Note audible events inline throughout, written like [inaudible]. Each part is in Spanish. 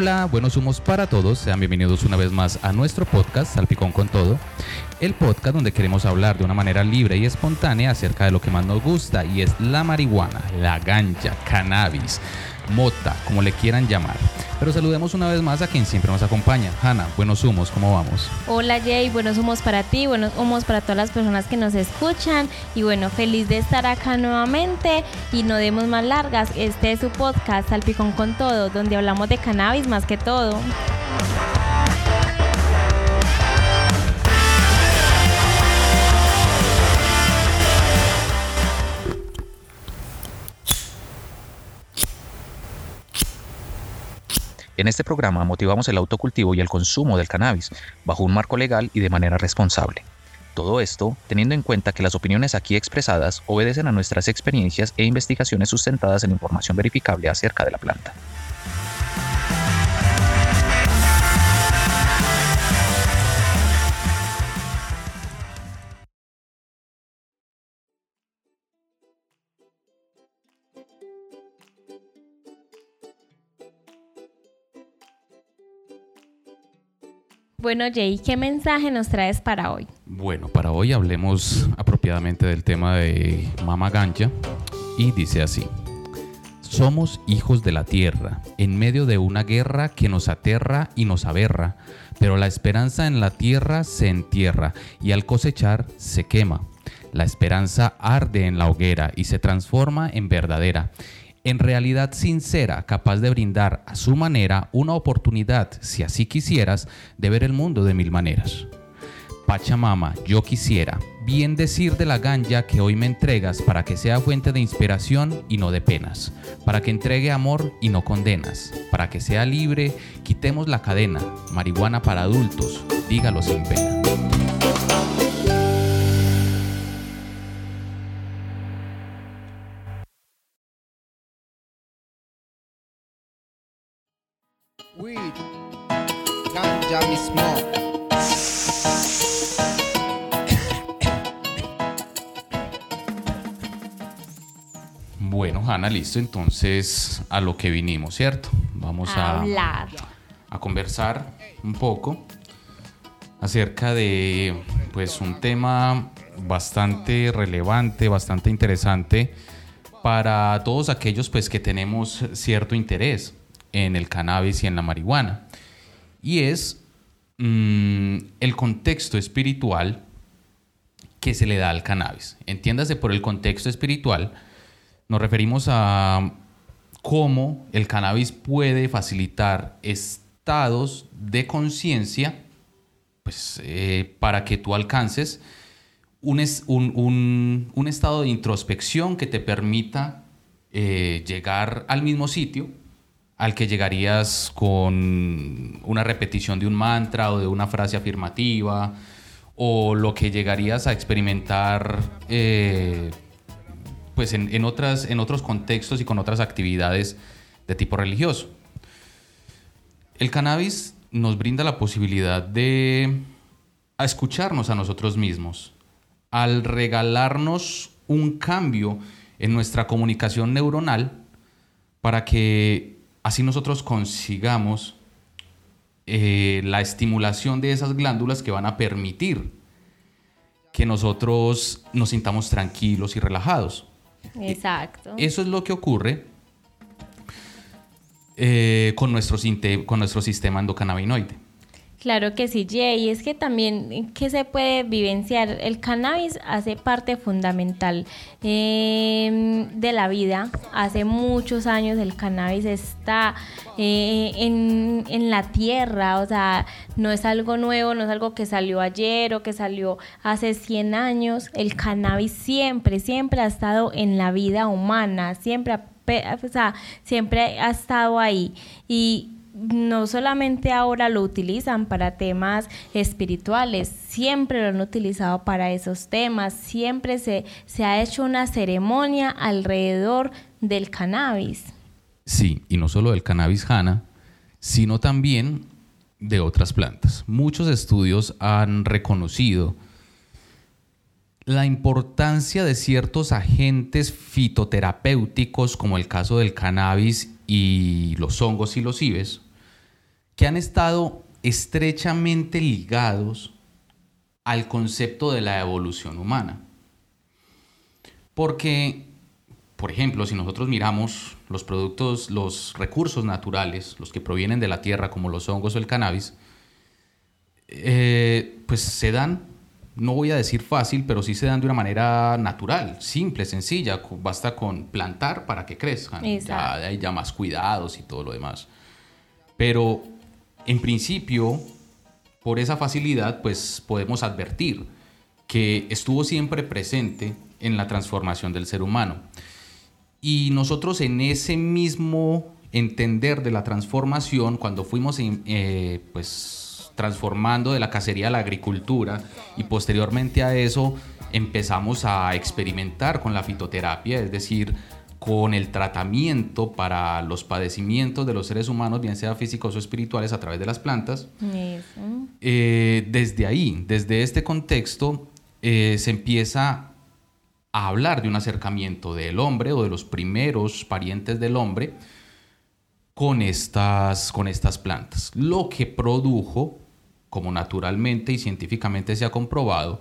Hola, buenos humos para todos. Sean bienvenidos una vez más a nuestro podcast Salpicón con Todo. El podcast donde queremos hablar de una manera libre y espontánea acerca de lo que más nos gusta y es la marihuana, la ganja, cannabis, mota, como le quieran llamar. Pero saludemos una vez más a quien siempre nos acompaña. Hanna, buenos humos, ¿cómo vamos? Hola Jay, buenos humos para ti, buenos humos para todas las personas que nos escuchan. Y bueno, feliz de estar acá nuevamente y no demos más largas. Este es su podcast, Salpicón con Todo, donde hablamos de cannabis más que todo. En este programa motivamos el autocultivo y el consumo del cannabis bajo un marco legal y de manera responsable. Todo esto teniendo en cuenta que las opiniones aquí expresadas obedecen a nuestras experiencias e investigaciones sustentadas en información verificable acerca de la planta. Bueno, Jay, ¿qué mensaje nos traes para hoy? Bueno, para hoy hablemos apropiadamente del tema de Mama Ganja y dice así. Somos hijos de la tierra, en medio de una guerra que nos aterra y nos aberra, pero la esperanza en la tierra se entierra y al cosechar se quema. La esperanza arde en la hoguera y se transforma en verdadera en realidad sincera, capaz de brindar a su manera una oportunidad, si así quisieras, de ver el mundo de mil maneras. Pachamama, yo quisiera bien decir de la ganja que hoy me entregas para que sea fuente de inspiración y no de penas, para que entregue amor y no condenas, para que sea libre, quitemos la cadena, marihuana para adultos, dígalo sin pena. Weed, ganja. Bueno, Hanna, listo. Entonces, a lo que vinimos, ¿cierto? Vamos a, Hablar. a conversar un poco acerca de pues un tema bastante relevante, bastante interesante para todos aquellos pues que tenemos cierto interés en el cannabis y en la marihuana. Y es mm, el contexto espiritual que se le da al cannabis. Entiéndase por el contexto espiritual, nos referimos a cómo el cannabis puede facilitar estados de conciencia pues, eh, para que tú alcances un, un- un estado de introspección que te permita eh, llegar al mismo sitio al que llegarías con una repetición de un mantra o de una frase afirmativa o lo que llegarías a experimentar eh, pues en, en otras, en otros contextos y con otras actividades de tipo religioso. El cannabis nos brinda la posibilidad de a escucharnos a nosotros mismos, al regalarnos un cambio en nuestra comunicación neuronal para que así nosotros consigamos eh, la estimulación de esas glándulas que van a permitir que nosotros nos sintamos tranquilos y relajados. Exacto. Eso es lo que ocurre eh, con, nuestro, con nuestro sistema endocannabinoide. Claro que sí, Jay. Es que también que se puede vivenciar. El cannabis hace parte fundamental eh, de la vida. Hace muchos años el cannabis está eh, en, en la tierra. O sea, no es algo nuevo, no es algo que salió ayer o que salió hace 100 años. El cannabis siempre, siempre ha estado en la vida humana. Siempre ha o sea, siempre ha estado ahí. Y no solamente ahora lo utilizan para temas espirituales, siempre lo han utilizado para esos temas, siempre se, se ha hecho una ceremonia alrededor del cannabis. Sí, y no solo del cannabis Hanna, sino también de otras plantas. Muchos estudios han reconocido la importancia de ciertos agentes fitoterapéuticos, como el caso del cannabis y los hongos y los ibes, que han estado estrechamente ligados al concepto de la evolución humana. Porque, por ejemplo, si nosotros miramos los productos, los recursos naturales, los que provienen de la tierra, como los hongos o el cannabis, eh, pues se dan, no voy a decir fácil, pero sí se dan de una manera natural, simple, sencilla. Basta con plantar para que crezcan. Ya hay ya más cuidados y todo lo demás. Pero en principio, por esa facilidad, pues podemos advertir que estuvo siempre presente en la transformación del ser humano. Y nosotros en ese mismo entender de la transformación, cuando fuimos eh, pues, transformando de la cacería a la agricultura y posteriormente a eso empezamos a experimentar con la fitoterapia, es decir, con el tratamiento para los padecimientos de los seres humanos, bien sea físicos o espirituales, a través de las plantas. Eh, desde ahí, desde este contexto, eh, se empieza a hablar de un acercamiento del hombre o de los primeros parientes del hombre con estas, con estas plantas, lo que produjo, como naturalmente y científicamente se ha comprobado,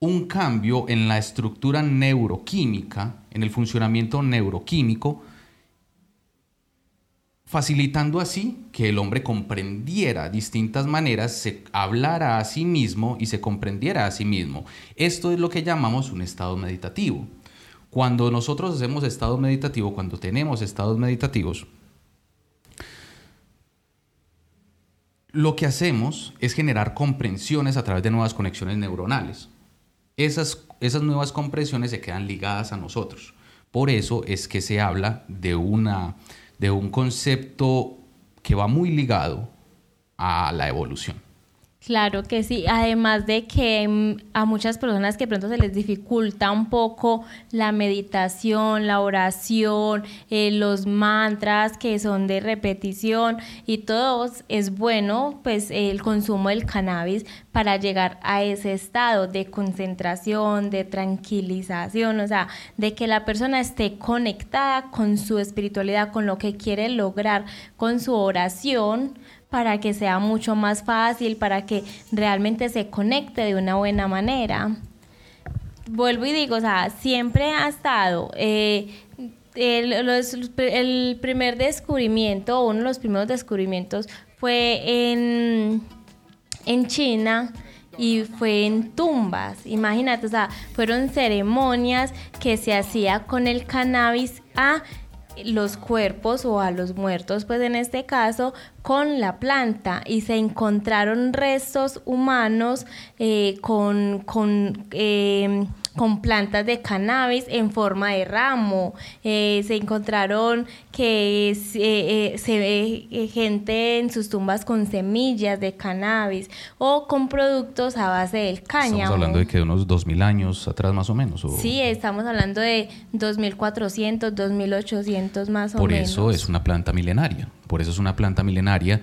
un cambio en la estructura neuroquímica, en el funcionamiento neuroquímico, facilitando así que el hombre comprendiera distintas maneras, se hablara a sí mismo y se comprendiera a sí mismo. Esto es lo que llamamos un estado meditativo. Cuando nosotros hacemos estado meditativo, cuando tenemos estados meditativos, lo que hacemos es generar comprensiones a través de nuevas conexiones neuronales. Esas, esas nuevas comprensiones se quedan ligadas a nosotros. Por eso es que se habla de una de un concepto que va muy ligado a la evolución. Claro que sí, además de que mm, a muchas personas que pronto se les dificulta un poco la meditación, la oración, eh, los mantras que son de repetición y todo es bueno pues el consumo del cannabis para llegar a ese estado de concentración, de tranquilización, o sea, de que la persona esté conectada con su espiritualidad, con lo que quiere lograr con su oración para que sea mucho más fácil, para que realmente se conecte de una buena manera. Vuelvo y digo, o sea, siempre ha estado eh, el, primer descubrimiento, uno de los primeros descubrimientos fue en, en China y fue en tumbas. Imagínate, o sea, fueron ceremonias que se hacía con el cannabis a los cuerpos o a los muertos, pues en este caso, con la planta y se encontraron restos humanos eh, con, con eh, con plantas de cannabis en forma de ramo. Eh, se encontraron que eh, se ve eh, gente en sus tumbas con semillas de cannabis o con productos a base del cáñamo. Estamos hablando de que unos 2000 años atrás más o menos. Sí, estamos hablando de 2400, 2800 más o menos. Por eso es una planta milenaria. Por eso es una planta milenaria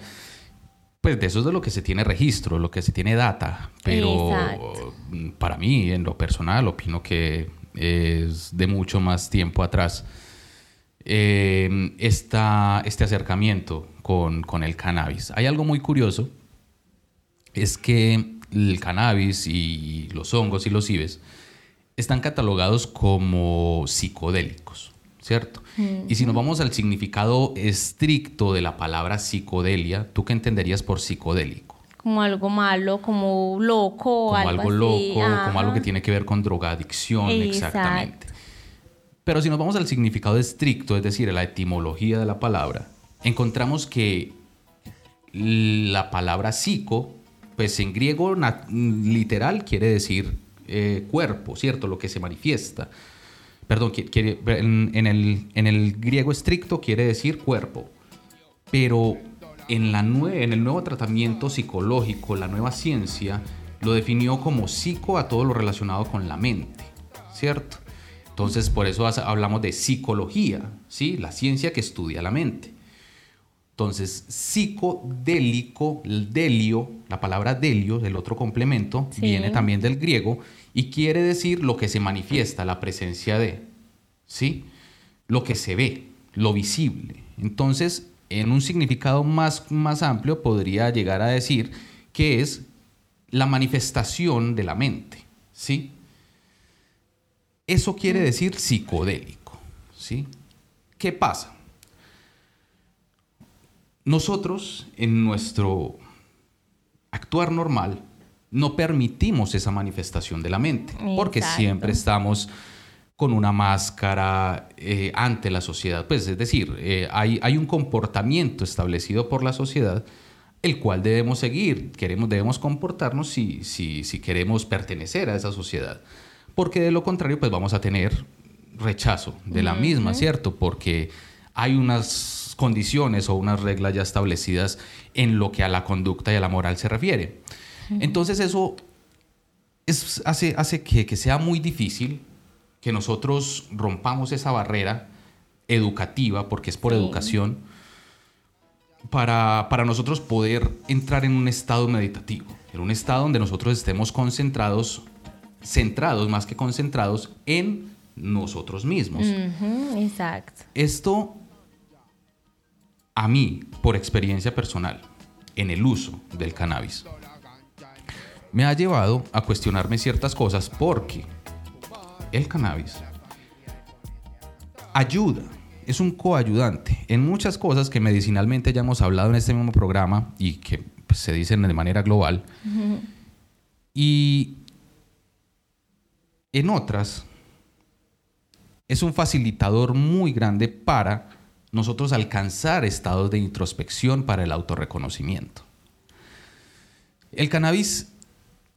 pues de eso es de lo que se tiene registro, lo que se tiene data, pero para mí, en lo personal, opino que es de mucho más tiempo atrás eh, este acercamiento con, con, el cannabis. Hay algo muy curioso, es que el cannabis y los hongos y los ibes están catalogados como psicodélicos, ¿cierto? Y si nos vamos al significado estricto de la palabra psicodelia, ¿tú qué entenderías por psicodélico? Como algo malo, como loco, como algo, loco, como algo que tiene que ver con drogadicción, exactamente. Pero si nos vamos al significado estricto, es decir, a la etimología de la palabra, encontramos que la palabra psico, pues en griego literal quiere decir eh, cuerpo, ¿cierto? Lo que se manifiesta perdón, en, el, griego estricto quiere decir cuerpo, pero en, la en el nuevo tratamiento psicológico, la nueva ciencia, lo definió como psico a todo lo relacionado con la mente, ¿cierto? Entonces, por eso hablamos de psicología, ¿sí? La ciencia que estudia la mente. Entonces, psicodélico, el delio, la palabra delio, el otro complemento, viene también del griego y quiere decir lo que se manifiesta, la presencia de, ¿sí? Lo que se ve, lo visible. Entonces, en un significado más, más amplio podría llegar a decir que es la manifestación de la mente, ¿sí? Eso quiere decir psicodélico, ¿sí? ¿Qué pasa? Nosotros en nuestro actuar normal no permitimos esa manifestación de la mente, porque siempre estamos con una máscara eh, ante la sociedad. Pues es decir, eh, hay, hay un comportamiento establecido por la sociedad el cual debemos seguir, queremos, debemos comportarnos si, si, si queremos pertenecer a esa sociedad. Porque de lo contrario, pues vamos a tener rechazo de la misma, ¿cierto? Porque hay unas condiciones o unas reglas ya establecidas en lo que a la conducta y a la moral se refiere. Entonces eso es- hace, hace que, que sea muy difícil que nosotros rompamos esa barrera educativa, porque es por Sí. educación, para, para nosotros poder entrar en un estado meditativo, en un estado donde nosotros estemos concentrados, centrados más que concentrados en nosotros mismos. Exacto. Esto, a mí, por experiencia personal, en el uso del cannabis, me ha llevado a cuestionarme ciertas cosas porque el cannabis ayuda, es un coayudante en muchas cosas que medicinalmente ya hemos hablado en este mismo programa y que pues, se dicen de manera global. Y en otras, es un facilitador muy grande para nosotros alcanzar estados de introspección para el autorreconocimiento. El cannabis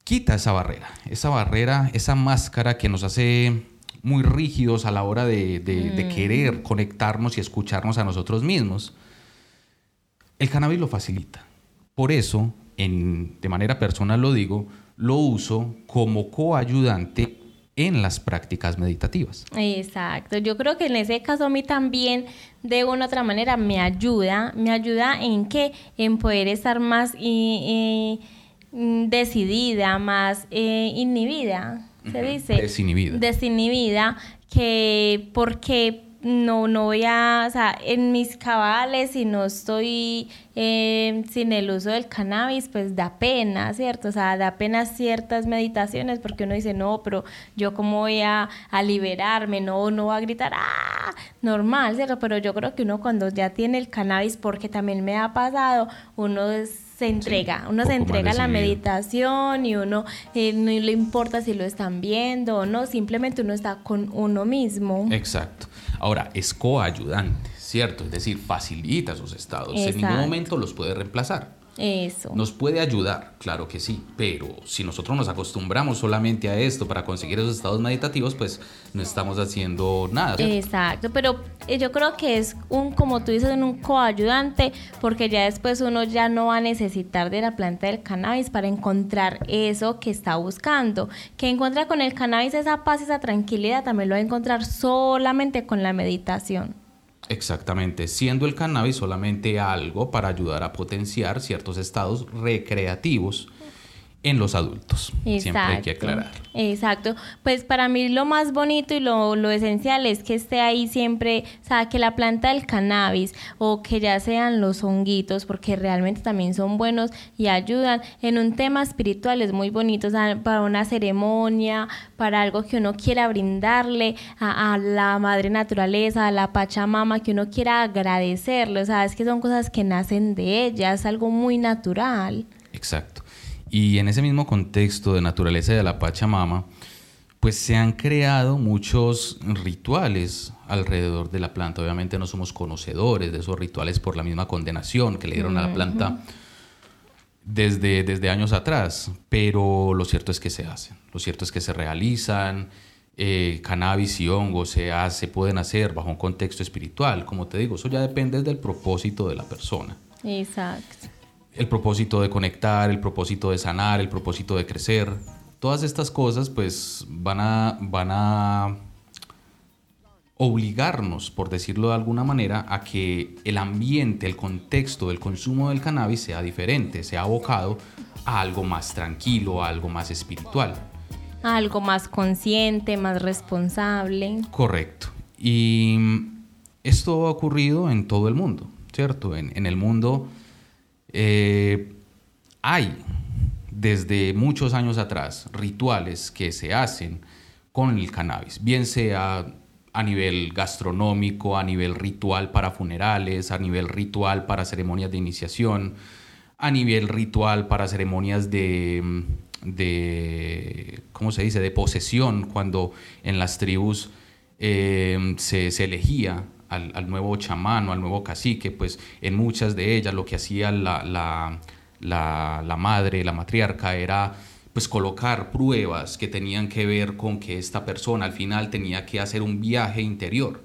quita esa barrera, esa barrera, esa máscara que nos hace muy rígidos a la hora de, de- de querer conectarnos y escucharnos a nosotros mismos. El cannabis lo facilita. Por eso, en- de manera personal lo digo, lo uso como coayudante en las prácticas meditativas. Exacto, yo creo que en ese caso a mí también de una u otra manera me ayuda, me ayuda en qué, en poder estar más eh, eh, mm, decidida, más eh, inhibida, se dice. desinhibida. Desinhibida, que porque no, no voy a, o sea, en mis cabales, si no estoy eh, sin el uso del cannabis, pues da pena, ¿cierto? O sea, da pena ciertas meditaciones porque uno dice, no, pero yo cómo voy a, a liberarme, no, no va a gritar, ¡ah! Normal, ¿cierto? Pero yo creo que uno cuando ya tiene el cannabis, porque también me ha pasado, uno es- se entrega, uno se entrega a la meditación y uno eh, no le importa si lo están viendo o no, simplemente uno está con uno mismo. Exacto. Ahora, es coayudante, ¿cierto? Es decir, facilita sus estados. En ningún momento los puede reemplazar. Eso. Nos puede ayudar, claro que sí, pero si nosotros nos acostumbramos solamente a esto para conseguir esos estados meditativos, pues no estamos haciendo nada. ¿cierto? Exacto, pero eh, yo creo que es un, como tú dices, un coayudante, porque ya después uno ya no va a necesitar de la planta del cannabis para encontrar eso que está buscando. Que encuentra con el cannabis esa paz, esa tranquilidad, también lo va a encontrar solamente con la meditación. Exactamente, siendo el cannabis solamente algo para ayudar a potenciar ciertos estados recreativos en los adultos. Siempre hay que aclarar. Exacto. Pues para mí lo más bonito y lo, lo esencial es que esté ahí siempre, o sea, que la planta del cannabis o que ya sean los honguitos, porque realmente también son buenos y ayudan en un tema espiritual, es muy bonito, o sea, para una ceremonia, para algo que uno quiera brindarle a, a la madre naturaleza, a la Pachamama, que uno quiera agradecerle, o sea, es que son cosas que nacen de ella, es algo muy natural. Exacto. Y en ese mismo contexto de naturaleza de la Pachamama, pues se han creado muchos rituales alrededor de la planta. Obviamente no somos conocedores de esos rituales por la misma condenación que le dieron a la planta desde, desde años atrás, pero lo cierto es que se hacen, lo cierto es que se realizan, eh, cannabis y hongos se, hace, pueden hacer bajo un contexto espiritual, como te digo, eso ya depende del propósito de la persona Exacto. El propósito de conectar, el propósito de sanar, el propósito de crecer. Todas estas cosas pues van a, van a obligarnos, por decirlo de alguna manera, a que el ambiente, el contexto del consumo del cannabis sea diferente, sea abocado a algo más tranquilo, a algo más espiritual. Algo más consciente, más responsable. Correcto. Y esto ha ocurrido en todo el mundo. ¿cierto? En, en el mundo eh, hay desde muchos años atrás rituales que se hacen con el cannabis, bien sea a nivel gastronómico, a nivel ritual para funerales, a nivel ritual para ceremonias de iniciación, a nivel ritual para ceremonias de, de ¿cómo se dice?, de posesión, cuando en las tribus eh, se, se, elegía al, al, nuevo chamán o al nuevo cacique, pues en muchas de ellas lo que hacía la, la, la, la madre, la matriarca, era pues colocar pruebas que tenían que ver con que esta persona al final tenía que hacer un viaje interior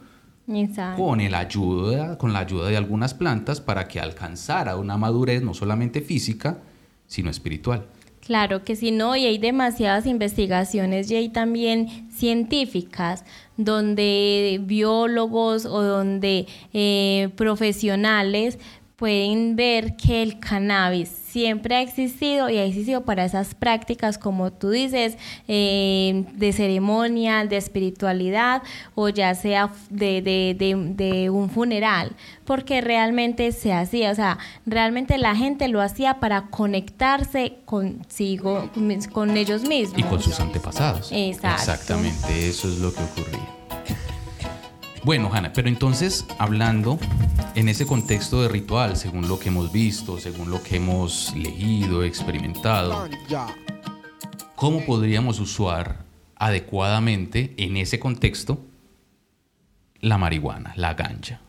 Exacto. con el ayuda con la ayuda de algunas plantas para que alcanzara una madurez no solamente física sino espiritual Claro que sí, no, y hay demasiadas investigaciones y hay también científicas donde biólogos o donde eh, profesionales pueden ver que el cannabis siempre ha existido y ha existido para esas prácticas, como tú dices, eh, de ceremonia, de espiritualidad o ya sea de, de, de, de, un funeral, porque realmente se hacía, o sea, realmente la gente lo hacía para conectarse consigo, con ellos mismos. Y con sus antepasados. Exacto. Exactamente, eso es lo que ocurría. Bueno, Hanna, pero entonces hablando en ese contexto de ritual, según lo que hemos visto, según lo que hemos leído, experimentado, ¿cómo podríamos usar adecuadamente en ese contexto la marihuana, la ganja?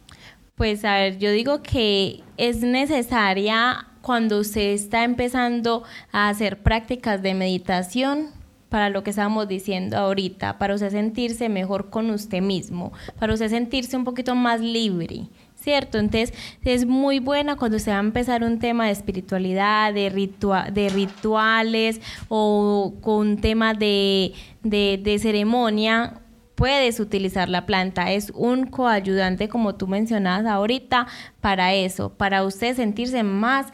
Pues a ver, yo digo que es necesaria cuando usted está empezando a hacer prácticas de meditación, para lo que estábamos diciendo ahorita, para usted sentirse mejor con usted mismo, para usted sentirse un poquito más libre, ¿cierto? Entonces es muy buena cuando usted va a empezar un tema de espiritualidad, de, ritua de rituales o con temas de, de, de ceremonia, puedes utilizar la planta. Es un coayudante, como tú mencionabas ahorita, para eso, para usted sentirse más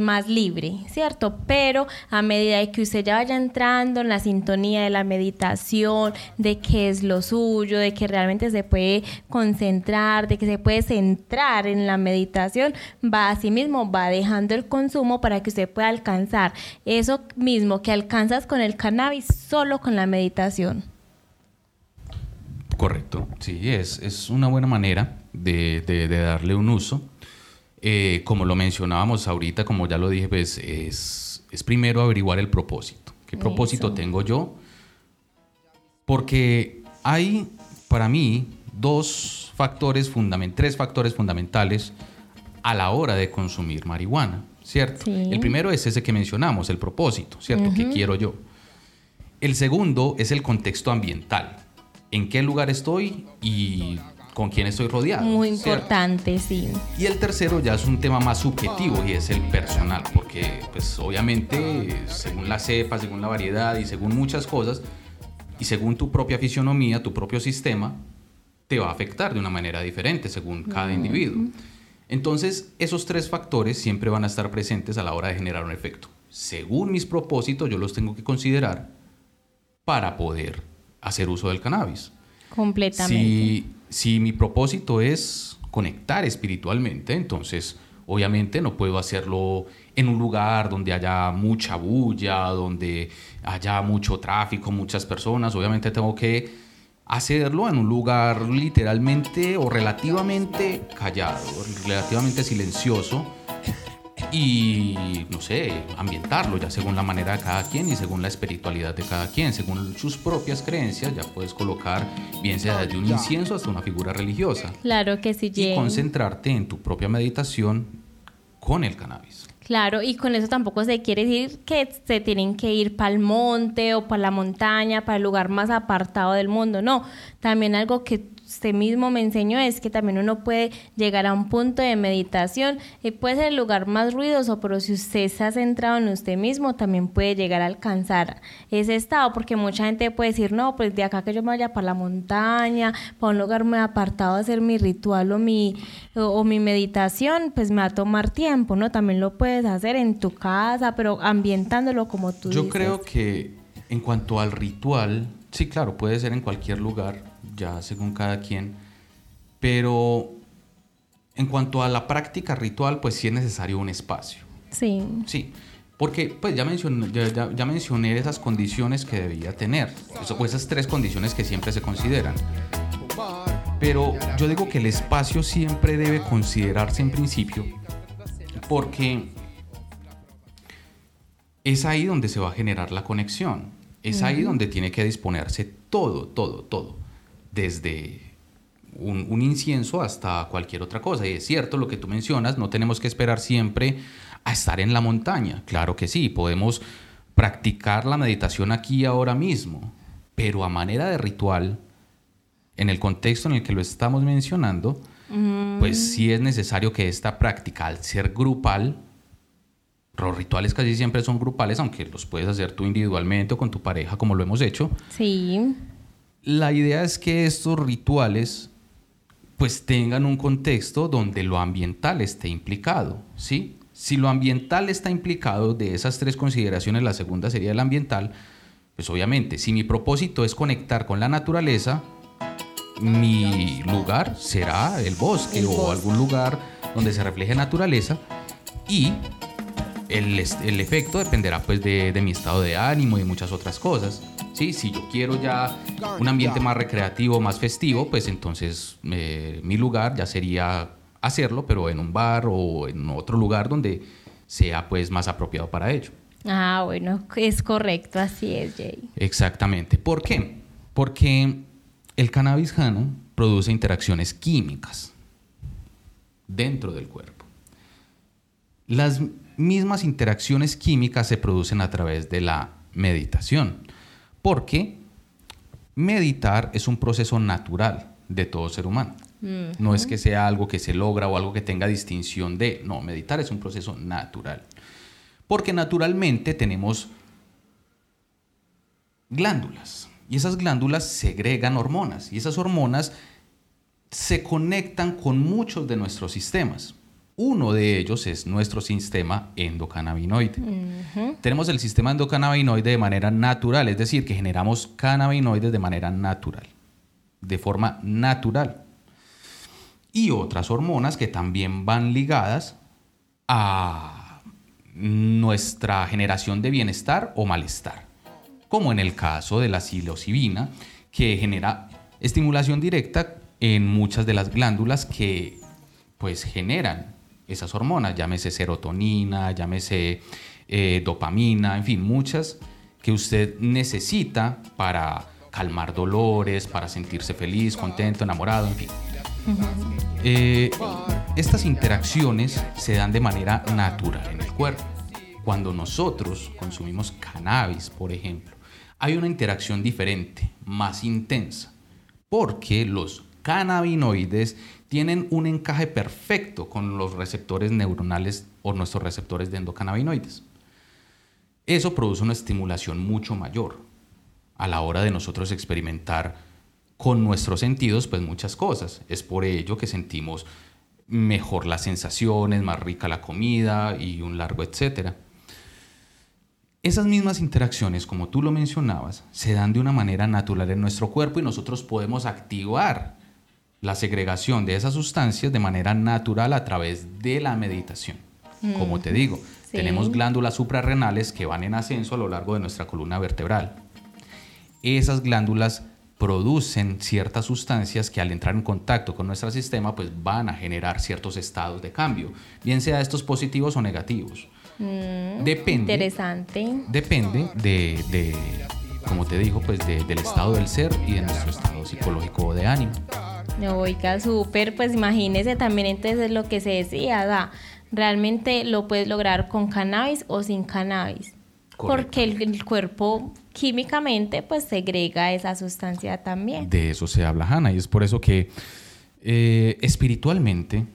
más libre, ¿cierto? Pero a medida que usted ya vaya entrando en la sintonía de la meditación, de qué es lo suyo, de que realmente se puede concentrar, de que se puede centrar en la meditación, va así mismo, va dejando el consumo para que usted pueda alcanzar eso mismo que alcanzas con el cannabis solo con la meditación. Correcto, sí, es, es una buena manera de, de, de darle un uso. Eh, como lo mencionábamos ahorita, como ya lo dije, pues es, es primero averiguar el propósito. ¿Qué propósito Eso. tengo yo? Porque hay para mí dos factores fundamentales, tres factores fundamentales a la hora de consumir marihuana, ¿cierto? Sí. El primero es ese que mencionamos, el propósito, ¿cierto? Uh -huh. ¿Qué quiero yo? El segundo es el contexto ambiental. ¿En qué lugar estoy y con quién estoy rodeado. Muy importante, ¿cierto? sí. Y el tercero ya es un tema más subjetivo y es el personal, porque pues obviamente según la cepa, según la variedad y según muchas cosas, y según tu propia fisionomía, tu propio sistema, te va a afectar de una manera diferente según cada individuo. Entonces, esos tres factores siempre van a estar presentes a la hora de generar un efecto. Según mis propósitos, yo los tengo que considerar para poder hacer uso del cannabis. Completamente. Si, si mi propósito es conectar espiritualmente, entonces obviamente no puedo hacerlo en un lugar donde haya mucha bulla, donde haya mucho tráfico, muchas personas. Obviamente tengo que hacerlo en un lugar literalmente o relativamente callado, relativamente silencioso y, no sé, ambientarlo ya según la manera de cada quien y según la espiritualidad de cada quien, según sus propias creencias, ya puedes colocar bien sea desde un incienso hasta una figura religiosa. Claro que sí, Y concentrarte en tu propia meditación con el cannabis. Claro, y con eso tampoco se quiere decir que se tienen que ir para el monte o para la montaña, para el lugar más apartado del mundo, no. También algo que usted mismo me enseñó es que también uno puede llegar a un punto de meditación y puede ser el lugar más ruidoso, pero si usted está centrado en usted mismo, también puede llegar a alcanzar ese estado, porque mucha gente puede decir, no, pues de acá que yo me vaya para la montaña, para un lugar muy apartado a hacer mi ritual o mi, o, o mi meditación, pues me va a tomar tiempo, ¿no? También lo puedes hacer en tu casa, pero ambientándolo como tú Yo dices. creo que en cuanto al ritual, sí, claro, puede ser en cualquier lugar, ya según cada quien, pero en cuanto a la práctica ritual, pues sí es necesario un espacio. Sí. Sí, porque pues ya mencioné, ya, ya- ya mencioné esas condiciones que debía tener, eso, o esas tres condiciones que siempre se consideran. Pero yo digo que el espacio siempre debe considerarse en principio, porque es ahí donde se va a generar la conexión, es ahí donde tiene que disponerse todo, todo, todo, desde un, un incienso hasta cualquier otra cosa. Y es cierto lo que tú mencionas, no tenemos que esperar siempre a estar en la montaña. Claro que sí, podemos practicar la meditación aquí ahora mismo, pero a manera de ritual, en el contexto en el que lo estamos mencionando, pues sí es necesario que esta práctica, al ser grupal, los rituales casi siempre son grupales, aunque los puedes hacer tú individualmente o con tu pareja, como lo hemos hecho. Sí. La idea es que estos rituales pues tengan un contexto donde lo ambiental esté implicado, ¿sí? Si lo ambiental está implicado de esas tres consideraciones, la segunda sería el ambiental, pues obviamente, si mi propósito es conectar con la naturaleza, mi lugar será el bosque El o bosque. algún lugar donde se refleje naturaleza y el, el efecto dependerá pues de, de mi estado de ánimo y muchas otras cosas. ¿sí? Si yo quiero ya un ambiente más recreativo, más festivo, pues entonces eh, mi lugar ya sería hacerlo, pero en un bar o en otro lugar donde sea pues más apropiado para ello. Ah, bueno, es correcto, así es, Jay. Exactamente. ¿Por qué? Porque el cannabis jano produce interacciones químicas dentro del cuerpo. Las mismas interacciones químicas se producen a través de la meditación, porque meditar es un proceso natural de todo ser humano. No es que sea algo que se logra o algo que tenga distinción de, no, meditar es un proceso natural. Porque naturalmente tenemos glándulas. Y esas glándulas segregan hormonas. Y esas hormonas se conectan con muchos de nuestros sistemas. Uno de ellos es nuestro sistema endocannabinoide. Tenemos el sistema endocannabinoide de manera natural, es decir, que generamos cannabinoides de manera natural, de forma natural. Y otras hormonas que también van ligadas a nuestra generación de bienestar o malestar, como en el caso de la psilocibina, que genera estimulación directa en muchas de las glándulas que pues generan esas hormonas, llámese serotonina, llámese eh, dopamina, en fin, muchas que usted necesita para calmar dolores, para sentirse feliz, contento, enamorado, en fin. Eh, estas interacciones se dan de manera natural en el cuerpo. Cuando nosotros consumimos cannabis, por ejemplo, hay una interacción diferente, más intensa, porque los cannabinoides tienen un encaje perfecto con los receptores neuronales o nuestros receptores de endocannabinoides. Eso produce una estimulación mucho mayor a la hora de nosotros experimentar con nuestros sentidos pues muchas cosas. Es por ello que sentimos mejor las sensaciones, más rica la comida y un largo etcétera. Esas mismas interacciones, como tú lo mencionabas, se dan de una manera natural en nuestro cuerpo y nosotros podemos activar la segregación de esas sustancias de manera natural a través de la meditación. Como te digo, Sí. tenemos glándulas suprarrenales que van en ascenso a lo largo de nuestra columna vertebral. Esas glándulas producen ciertas sustancias que al entrar en contacto con nuestro sistema pues van a generar ciertos estados de cambio, bien sea estos positivos o negativos. Depende Interesante. depende de, de, como te dijo, pues de- del estado del ser y de nuestro estado psicológico de ánimo. Oiga, súper, pues imagínese también entonces lo que se decía, da, realmente lo puedes lograr con cannabis o sin cannabis. Porque el, el cuerpo químicamente pues segrega esa sustancia también. De eso se habla Hannah y es por eso que eh, espiritualmente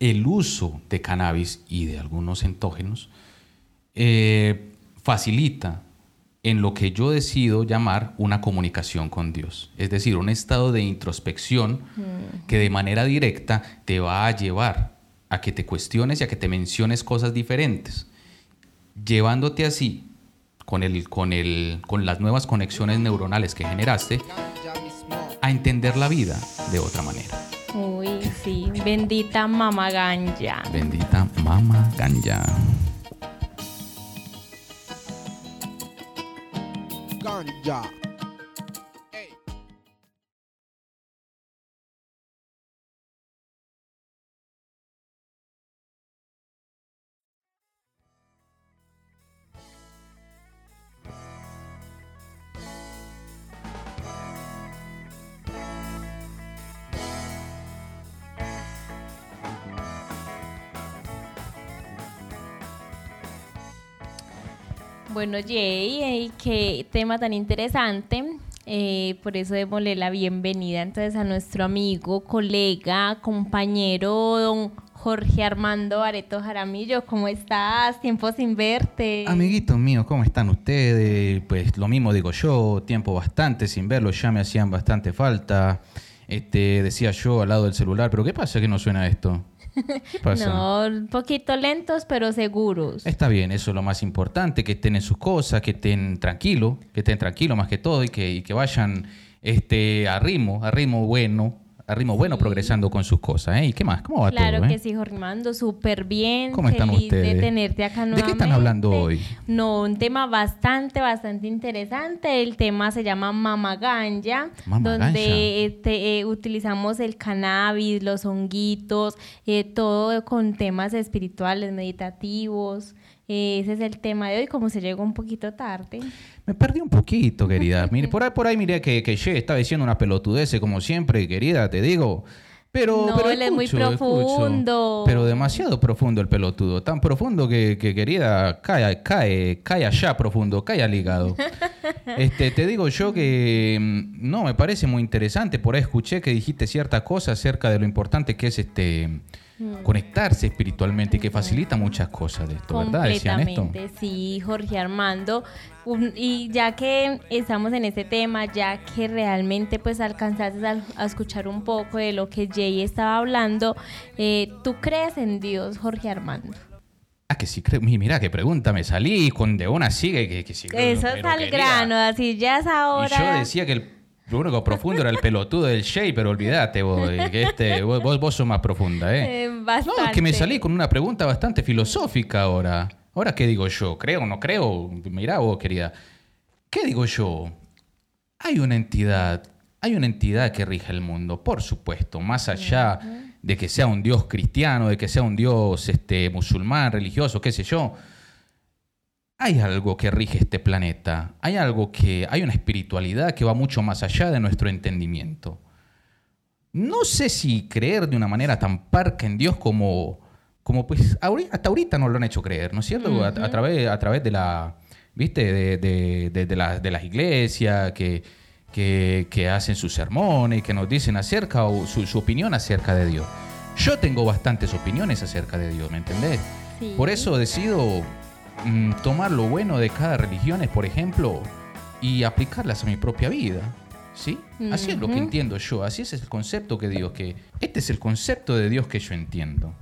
el uso de cannabis y de algunos entógenos eh, facilita en lo que yo decido llamar una comunicación con Dios. Es decir, un estado de introspección que de manera directa te va a llevar a que te cuestiones y a que te menciones cosas diferentes, llevándote así con, el, con, el, con las nuevas conexiones neuronales que generaste a entender la vida de otra manera. Uy, sí, Bendita Mama Ganja. Bendita Mama Ganja. Ganja. Hey. Bueno, Jay, eh, qué tema tan interesante. Eh, por eso démosle la bienvenida entonces a nuestro amigo, colega, compañero, don Jorge Armando Areto Jaramillo. ¿Cómo estás? Tiempo sin verte. Amiguitos míos, ¿cómo están ustedes? Pues lo mismo digo yo, tiempo bastante sin verlos, ya me hacían bastante falta. Este, decía yo al lado del celular, pero ¿qué pasa que no suena esto? ¿Qué pasa? No, un poquito lentos, pero seguros. Está bien, eso es lo más importante, que estén en sus cosas, que estén tranquilos, que estén tranquilos más que todo y que, y que vayan este, a ritmo, a ritmo bueno, a ritmo bueno progresando con sus cosas. ¿eh? ¿Y qué más? ¿Cómo va Claro todo? que eh? sí, Jorge Armando, súper bien. ¿Cómo están feliz ustedes? de tenerte acá ¿De nuevamente. qué están hablando hoy? No, un tema bastante, bastante interesante. El tema se llama Mama Ganja, Mama donde Ganja. este, eh, utilizamos el cannabis, los honguitos, eh, todo con temas espirituales, meditativos. Ese es el tema de hoy, como se llegó un poquito tarde. Me perdí un poquito, querida. [laughs] Mire, por ahí, por ahí miré que, que Che estaba diciendo una pelotudez como siempre, querida, te digo. Pero, No, pero él es muy escucho. profundo. Pero demasiado profundo el pelotudo. Tan profundo que, que, querida, cae, cae, cae allá profundo, cae al hígado. [laughs] Este, te digo yo que mm, no, me parece muy interesante. Por ahí escuché que dijiste cierta cosa acerca de lo importante que es este conectarse espiritualmente y que facilita muchas cosas de esto, ¿verdad? Decían esto. Sí, Jorge Armando. Y ya que estamos en este tema, ya que realmente pues alcanzaste a, a escuchar un poco de lo que Jay estaba hablando, eh, ¿tú crees en Dios, Jorge Armando? Ah, que sí, creo. mi- Mira, qué pregunta me salí con de una sigue que, que sí. Eso es al grano, así ya es ahora. Y yo decía que el lo único profundo era el pelotudo del Shea, pero olvídate vos, que este, vos, vos, vos sos más profunda, ¿eh? Eh, No, bastante. es que me salí con una pregunta bastante filosófica ahora. Ahora, ¿qué digo yo? ¿Creo o no creo? Mirá vos, querida. ¿Qué digo yo? Hay una entidad, hay una entidad que rige el mundo, por supuesto, más allá de que sea un dios cristiano, de que sea un dios este, musulmán, religioso, qué sé yo. Hay algo que rige este planeta, hay algo que, hay una espiritualidad que va mucho más allá de nuestro entendimiento. No sé si creer de una manera tan parca en Dios como, como pues hasta ahorita nos lo han hecho creer, ¿no es cierto? a, a través, a través de la, ¿viste? De, de- de- de la- las iglesias que, que, que hacen sus sermones, que nos dicen acerca o su, su opinión acerca de Dios. Yo tengo bastantes opiniones acerca de Dios, ¿me entendés? Sí. Por eso decido mm, tomar lo bueno de cada religión, por ejemplo, y aplicarlas a mi propia vida. ¿Sí? Así es lo que entiendo yo, así es el concepto que digo, que este es el concepto de Dios que yo entiendo.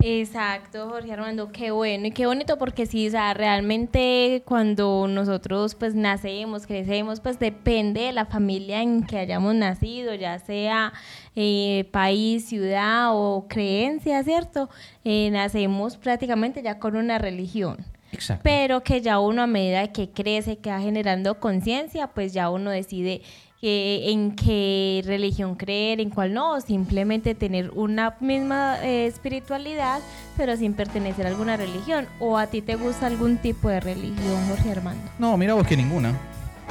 Exacto, Jorge Armando, qué bueno y qué bonito porque sí, o sea, realmente cuando nosotros pues nacemos, crecemos, pues depende de la familia en que hayamos nacido, ya sea eh, país, ciudad o creencia, ¿cierto? Eh, nacemos prácticamente ya con una religión. Exacto. Pero que ya uno a medida que crece, que va generando conciencia, pues ya uno decide que- en qué religión creer, en cuál no, simplemente tener una misma eh, espiritualidad, pero sin pertenecer a alguna religión. ¿O a ti te gusta algún tipo de religión, Jorge Armando? No, mira vos que ninguna.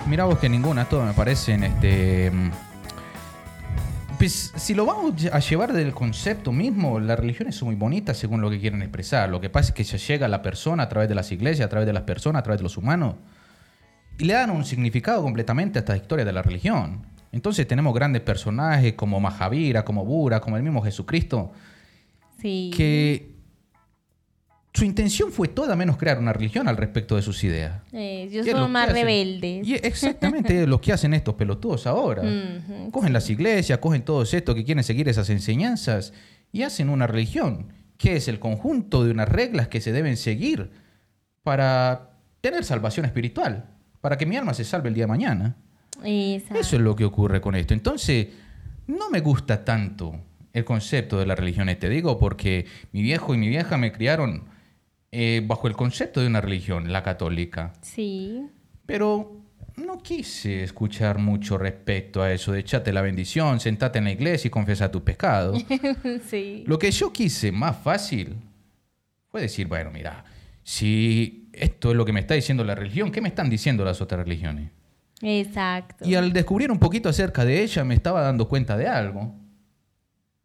Mira vos que ninguna, todo me parecen este. mm, Pues si lo vamos a llevar del concepto mismo, las religiones son muy bonitas según lo que quieren expresar. Lo que pasa es que se llega a la persona a través de las iglesias, a través de las personas, a través de los humanos. Y le dan un significado completamente a esta historia de la religión. Entonces tenemos grandes personajes como Mahavira, como Buda, como el mismo Jesucristo, Sí. que su intención fue toda menos crear una religión al respecto de sus ideas. Eh, ellos ¿Qué es lo son más rebeldes. Y exactamente [laughs] lo que hacen estos pelotudos ahora. Cogen las iglesias, cogen todos estos que quieren seguir esas enseñanzas y hacen una religión, que es el conjunto de unas reglas que se deben seguir para tener salvación espiritual, para que mi alma se salve el día de mañana. Exacto. Eso es lo que ocurre con esto. Entonces, no me gusta tanto el concepto de las religiones. Te digo porque mi viejo y mi vieja me criaron eh, bajo el concepto de una religión, la católica. Sí. Pero no quise escuchar mucho respecto a eso de echate la bendición, sentate en la iglesia y confiesa tu pecado. [laughs] sí. Lo que yo quise más fácil fue decir, bueno, mira, si esto es lo que me está diciendo la religión, ¿qué me están diciendo las otras religiones? Exacto. Y al descubrir un poquito acerca de ella, me estaba dando cuenta de algo.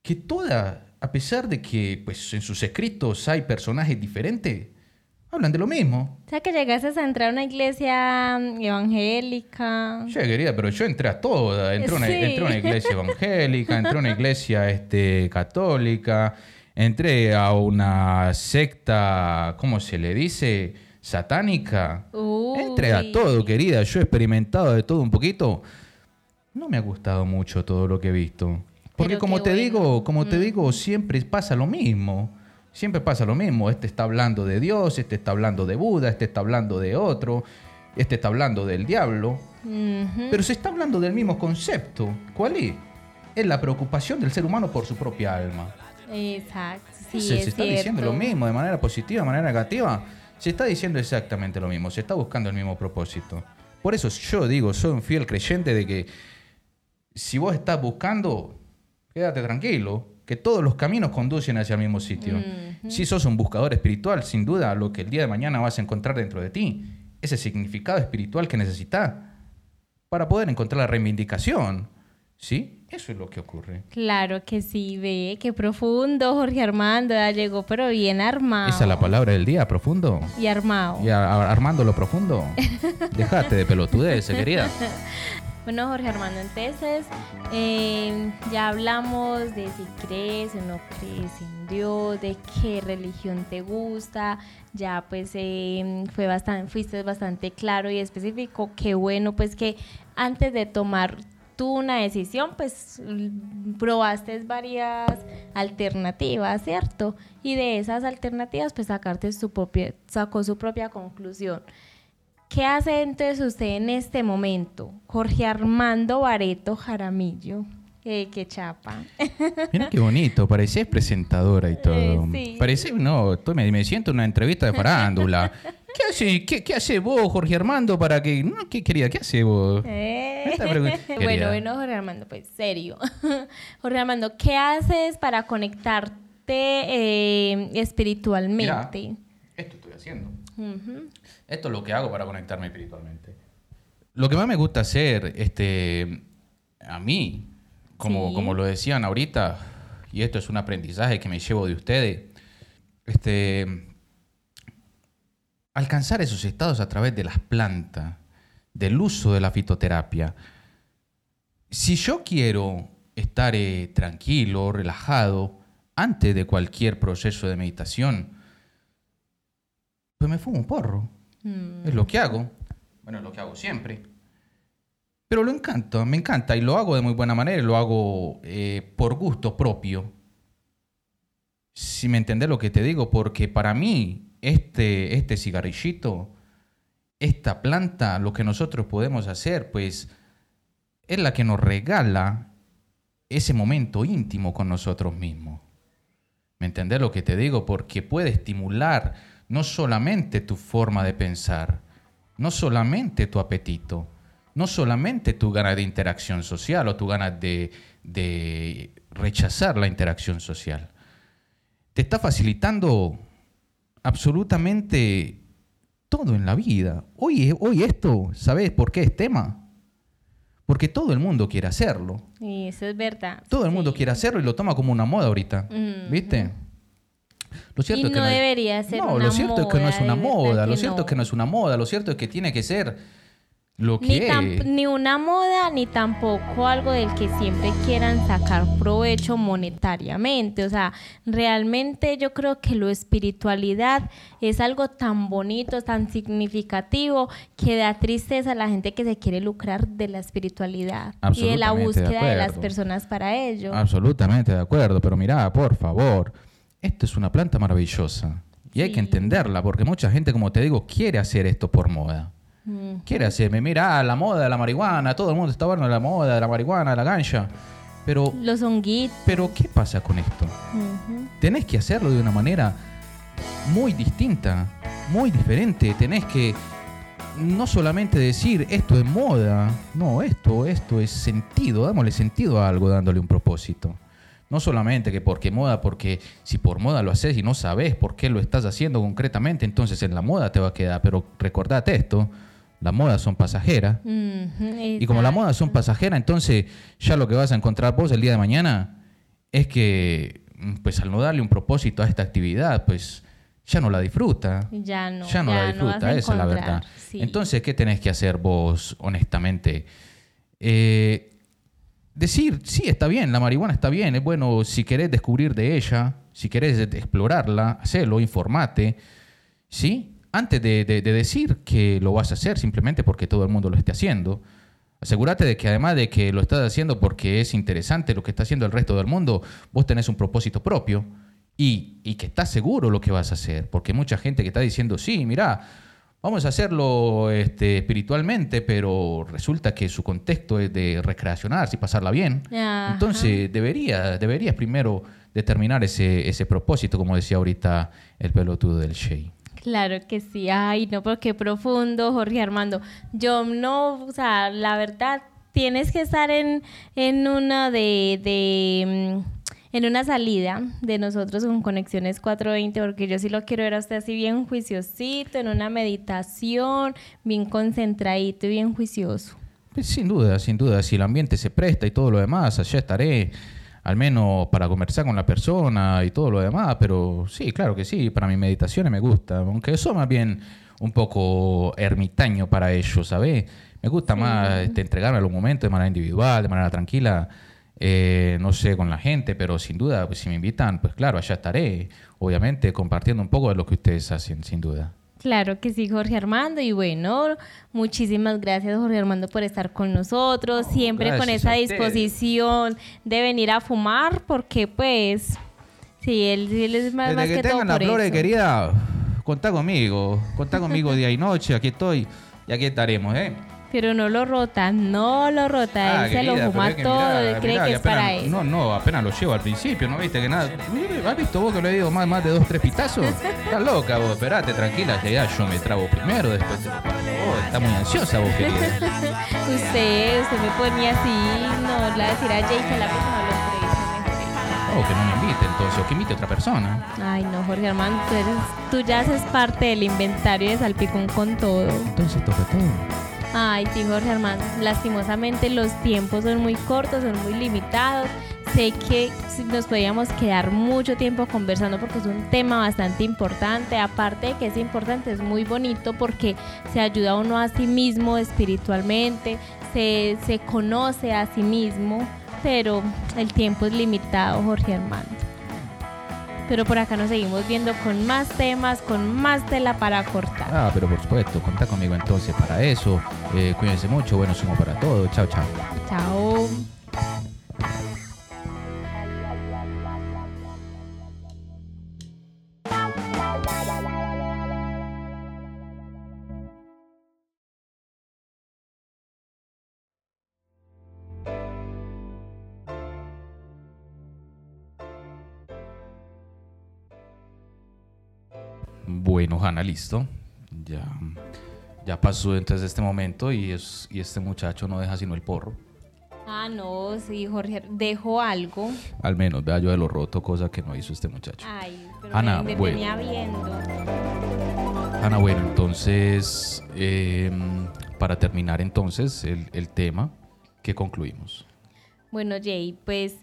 Que toda, a pesar de que pues, en sus escritos hay personajes diferentes, hablan de lo mismo. O sea, que llegaste a entrar a una iglesia mm, evangélica. Yo quería, pero yo entré a toda. Entré a una, Sí. entré a una iglesia evangélica, entré a una iglesia este, católica, entré a una secta, ¿cómo se le dice? Satánica. Uy. todo, querida. Yo he experimentado de todo un poquito. No me ha gustado mucho todo lo que he visto. Porque Pero como te bueno. digo, como te Mm. digo, siempre pasa lo mismo. Siempre pasa lo mismo. Este está hablando de Dios, este está hablando de Buda, este está hablando de otro, este está hablando del diablo. Pero se está hablando del mismo concepto. ¿Cuál es? Es la preocupación del ser humano por su propia alma. Exacto. Sí, se, es se está diciendo lo mismo de manera positiva, de manera negativa. Se está diciendo exactamente lo mismo. Se está buscando el mismo propósito. Por eso yo digo, soy un fiel creyente de que si vos estás buscando, quédate tranquilo, que todos los caminos conducen hacia el mismo sitio. Si sos un buscador espiritual, sin duda lo que el día de mañana vas a encontrar dentro de ti, ese significado espiritual que necesitas para poder encontrar la reivindicación. ¿Sí? Eso es lo que ocurre. Claro que sí, ve, qué profundo, Jorge Armando, ya llegó, pero bien armado. Esa es la palabra del día, profundo. Y armado. Y a- armando lo profundo. [laughs] Dejate de pelotudez, querida. [laughs] Bueno, Jorge Armando, entonces eh, ya hablamos de si crees o no crees en Dios, de qué religión te gusta, ya pues eh, fue bastante, fuiste bastante claro y específico. Qué bueno pues que antes de tomar tú una decisión, pues l- probaste varias alternativas, ¿cierto? Y de esas alternativas pues sacarte su propia, sacó su propia conclusión. ¿Qué hace entonces usted en este momento? Jorge Armando Bareto Jaramillo. Eh, qué chapa. [laughs] Mira qué bonito, parecés presentadora y todo. Eh, sí. Parece, no, me, me siento en una entrevista de farándula. [laughs] ¿Qué hace, qué, qué hace vos, Jorge Armando, para que... No, ¿qué quería? ¿Qué hace vos? Eh. Esta pregunta- [laughs] bueno, bueno, Jorge Armando, pues serio. [laughs] Jorge Armando, ¿qué haces para conectarte eh, espiritualmente? Esto estoy haciendo. Ujú. Esto es lo que hago para conectarme espiritualmente. Lo que más me gusta hacer, este, a mí, como, Sí. como lo decían ahorita, y esto es un aprendizaje que me llevo de ustedes, este, alcanzar esos estados a través de las plantas, del uso de la fitoterapia. Si yo quiero estar eh, tranquilo, relajado, antes de cualquier proceso de meditación, pues me fumo un porro. Mm. Es lo que hago. Bueno, es lo que hago siempre. Pero lo encanta, me encanta y lo hago de muy buena manera lo hago eh, por gusto propio. Si me entendés lo que te digo, porque para mí este, este cigarrillito, esta planta, lo que nosotros podemos hacer, pues es la que nos regala ese momento íntimo con nosotros mismos. ¿Me entendés lo que te digo? Porque puede estimular no solamente tu forma de pensar, no solamente tu apetito, no solamente tu ganas de interacción social o tu ganas de, de rechazar la interacción social. Te está facilitando absolutamente todo en la vida. Hoy, hoy esto, ¿sabes por qué es tema? Porque todo el mundo quiere hacerlo. Y eso es verdad. Todo el mundo quiere hacerlo y lo toma como una moda ahorita. ¿Viste? Lo Y no debería ser No, una lo cierto es que no es una moda. que Lo cierto no. es que no es una moda. Lo cierto es que tiene que ser lo Ni, que tam- es. ni una moda, ni tampoco algo del que siempre quieran sacar provecho monetariamente. O sea, realmente yo creo que la espiritualidad es algo tan bonito, tan significativo, que da tristeza a la gente que se quiere lucrar de la espiritualidad y de la de búsqueda de, las personas para ello. Absolutamente de acuerdo. Pero mira, por favor, esto es una planta maravillosa. Y hay que entenderla, porque mucha gente, como te digo, quiere hacer esto por moda. Mm. Quiere hacerme, mira, la moda de la marihuana, todo el mundo está hablando de la moda, de la marihuana, de la gancha. Pero, Los honguitos. pero ¿qué pasa con esto? Tenés que hacerlo de una manera muy distinta, muy diferente. Tenés que no solamente decir esto es moda, no, esto, esto es sentido, dámosle sentido a algo dándole un propósito. No solamente que porque moda, porque si por moda lo haces y no sabes por qué lo estás haciendo concretamente, entonces en la moda te va a quedar. Pero recordate esto, las modas son pasajeras. Y como las modas son pasajeras, entonces ya lo que vas a encontrar vos el día de mañana es que, mm, pues al no darle un propósito a esta actividad, pues ya no la disfruta. Ya no. ya no la disfruta, esa es la verdad. sí. Entonces, ¿qué tenés que hacer vos, honestamente? Eh, decir, sí, está bien, la marihuana está bien, es bueno si querés descubrir de ella, si querés explorarla, hacelo, informate, ¿sí? Antes de, de- de decir que lo vas a hacer simplemente porque todo el mundo lo esté haciendo. Asegúrate de que además de que lo estás haciendo porque es interesante lo que está haciendo el resto del mundo, vos tenés un propósito propio y, y que estás seguro lo que vas a hacer. Porque hay mucha gente que está diciendo, sí, mira, vamos a hacerlo este, espiritualmente, pero resulta que su contexto es de recreacionarse y pasarla bien. Ajá. Entonces debería, deberías primero determinar ese, ese propósito, como decía ahorita el pelotudo del Shea. Claro que sí. Ay, no, pero qué profundo, Jorge Armando. Yo no, o sea, la verdad, tienes que estar en, en una de, de, mm, en una salida de nosotros con Conexiones 420, porque yo sí lo quiero ver a usted así bien juiciosito, en una meditación, bien concentradito y bien juicioso. Pues sin duda, sin duda, si el ambiente se presta y todo lo demás, allá estaré, al menos para conversar con la persona y todo lo demás, pero sí, claro que sí, para mis meditaciones me gusta, aunque eso más bien un poco ermitaño para ellos, ¿sabes? Me gusta más este, entregarme a los momentos de manera individual, de manera tranquila, eh, no sé, con la gente, pero sin duda, pues si me invitan, pues claro, allá estaré, obviamente, compartiendo un poco de lo que ustedes hacen, sin duda. Claro que sí, Jorge Armando. Y bueno, muchísimas gracias, Jorge Armando, por estar con nosotros. Siempre con esa disposición de venir a fumar, porque pues, sí, él, él es más, Desde más que, que, todo tengan la por flores, eso. querida, contá conmigo. Contá conmigo día y noche. Aquí estoy y aquí estaremos, ¿eh? Pero no lo rota, no lo rota. Ah, él se lo fuma es que todo, mirá, él cree mirá, que es para él. No, no, apenas lo llevo al principio, ¿no viste que nada? ¿Has visto vos que le he ido más, más de dos, tres pitazos? Estás loca vos, esperate, tranquila, que ya yo me trago primero, después te lo vos. Está muy ansiosa vos, querida. [laughs] Usted, usted me ponía así, no, la decir a Jay que la próxima lo. Oh, que no me invite entonces, o que invite a otra persona. Ay, no, Jorge Armando, tú, eres, tú ya haces parte del inventario de Salpicón con todo. Entonces toca todo. Ay, sí, Jorge Armando. Lastimosamente los tiempos son muy cortos, son muy limitados. Sé que nos podíamos quedar mucho tiempo conversando porque es un tema bastante importante. Aparte de que es importante, es muy bonito porque se ayuda a uno a sí mismo espiritualmente, se, se conoce a sí mismo, pero el tiempo es limitado, Jorge Armando. Pero por acá nos seguimos viendo con más temas, con más tela para cortar. Ah, pero por supuesto, contá conmigo entonces para eso. Eh, cuídense mucho, bueno, sumo para todo. Chao, chao. Chao. Hanna, listo. Ya, ya pasó entonces este momento y, es, y este muchacho no deja sino el porro. Ah, no, sí, Jorge, dejó algo. Al menos, vea yo de lo roto, cosa que no hizo este muchacho. Ay, pero Ana, me, me bueno. tenía viendo. Ana, bueno, entonces, eh, para terminar entonces el, el tema, ¿qué concluimos? Bueno, Jay, pues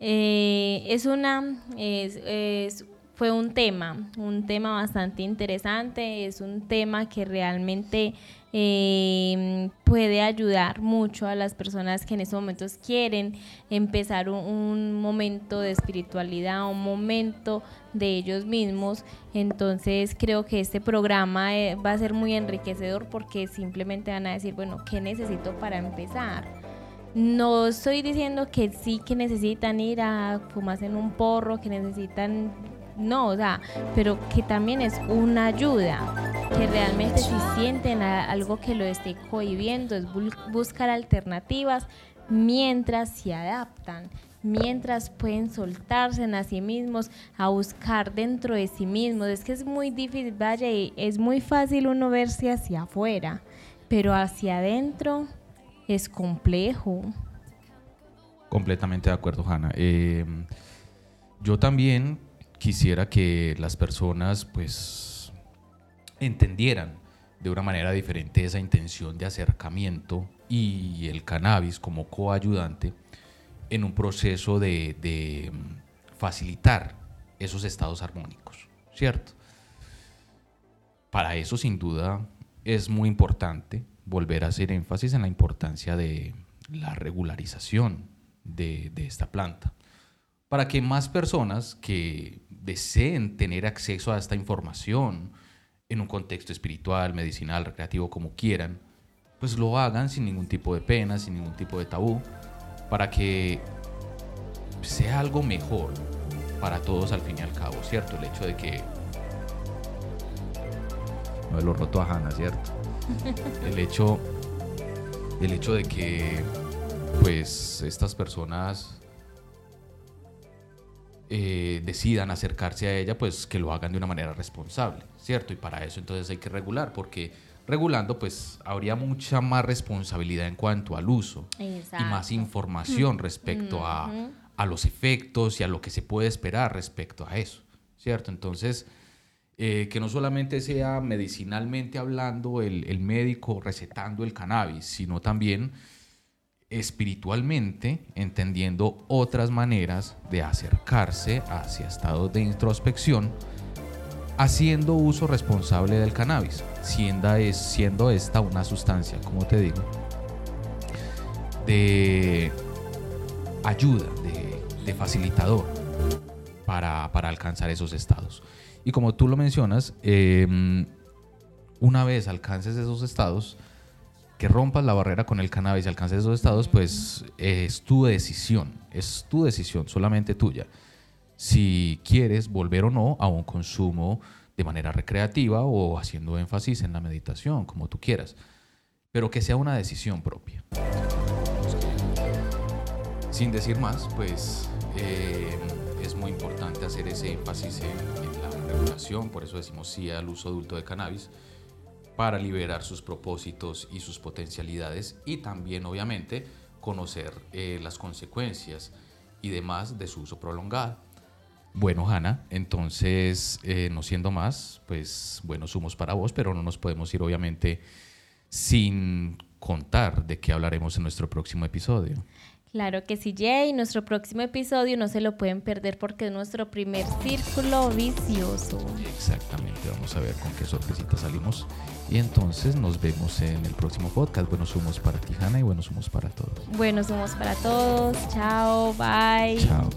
eh, es una, es, es- fue un tema, un tema bastante interesante, es un tema que realmente eh, puede ayudar mucho a las personas que en estos momentos quieren empezar un, un momento de espiritualidad, un momento de ellos mismos. Entonces creo que este programa eh, va a ser muy enriquecedor porque simplemente van a decir, bueno, ¿qué necesito para empezar? No estoy diciendo que sí que necesitan ir a fumarse en un porro, que necesitan, no, o sea, pero que también es una ayuda, que realmente si sienten algo que lo esté cohibiendo, es buscar alternativas, mientras se adaptan, mientras pueden soltarse a sí mismos, a buscar dentro de sí mismos. Es que es muy difícil, vaya, es muy fácil uno verse hacia afuera, pero hacia adentro es complejo. Completamente de acuerdo, Hanna. Eh, yo también quisiera que las personas pues entendieran de una manera diferente esa intención de acercamiento y el cannabis como coayudante en un proceso de, mm, facilitar esos estados armónicos, ¿cierto? Para eso sin duda es muy importante volver a hacer énfasis en la importancia de la regularización de esta planta para que más personas que deseen tener acceso a esta información en un contexto espiritual, medicinal, recreativo, como quieran, pues lo hagan sin ningún tipo de pena, sin ningún tipo de tabú, para que sea algo mejor para todos al fin y al cabo, ¿cierto? El hecho de que... No lo roto a Hanna, ¿cierto? [laughs] El hecho, el hecho de que pues estas personas eh, decidan acercarse a ella, pues que lo hagan de una manera responsable, ¿cierto? Y para eso entonces hay que regular, porque regulando pues habría mucha más responsabilidad en cuanto al uso y más información respecto a, a, los efectos y a lo que se puede esperar respecto a eso, ¿cierto? Entonces, eh, que no solamente sea medicinalmente hablando el, el médico recetando el cannabis, sino también espiritualmente, entendiendo otras maneras de acercarse hacia estados de introspección, haciendo uso responsable del cannabis, siendo, esta una sustancia, como te digo, de ayuda, de, facilitador para, alcanzar esos estados. Y como tú lo mencionas, em, una vez alcances esos estados, que rompas la barrera con el cannabis y alcances esos estados, pues es tu decisión, es tu decisión, solamente tuya. Si quieres volver o no a un consumo de manera recreativa o haciendo énfasis en la meditación, como tú quieras, pero que sea una decisión propia. Sin decir más, pues eh, es muy importante hacer ese énfasis en, en la regulación, por eso decimos sí al uso adulto de cannabis para liberar sus propósitos y sus potencialidades y también obviamente conocer eh, las consecuencias y demás de su uso prolongado. Bueno, Hanna, entonces, eh, no siendo más, pues buenos humos para vos, pero no nos podemos ir obviamente sin contar de qué hablaremos en nuestro próximo episodio. Claro que sí, Jay. Nuestro próximo episodio no se lo pueden perder porque es nuestro primer círculo vicioso. Exactamente, vamos a ver con qué sorpresita salimos. Y entonces nos vemos en el próximo podcast. Buenos humos para Tijana y buenos humos para todos. Buenos humos para todos. Chao, bye. Chao.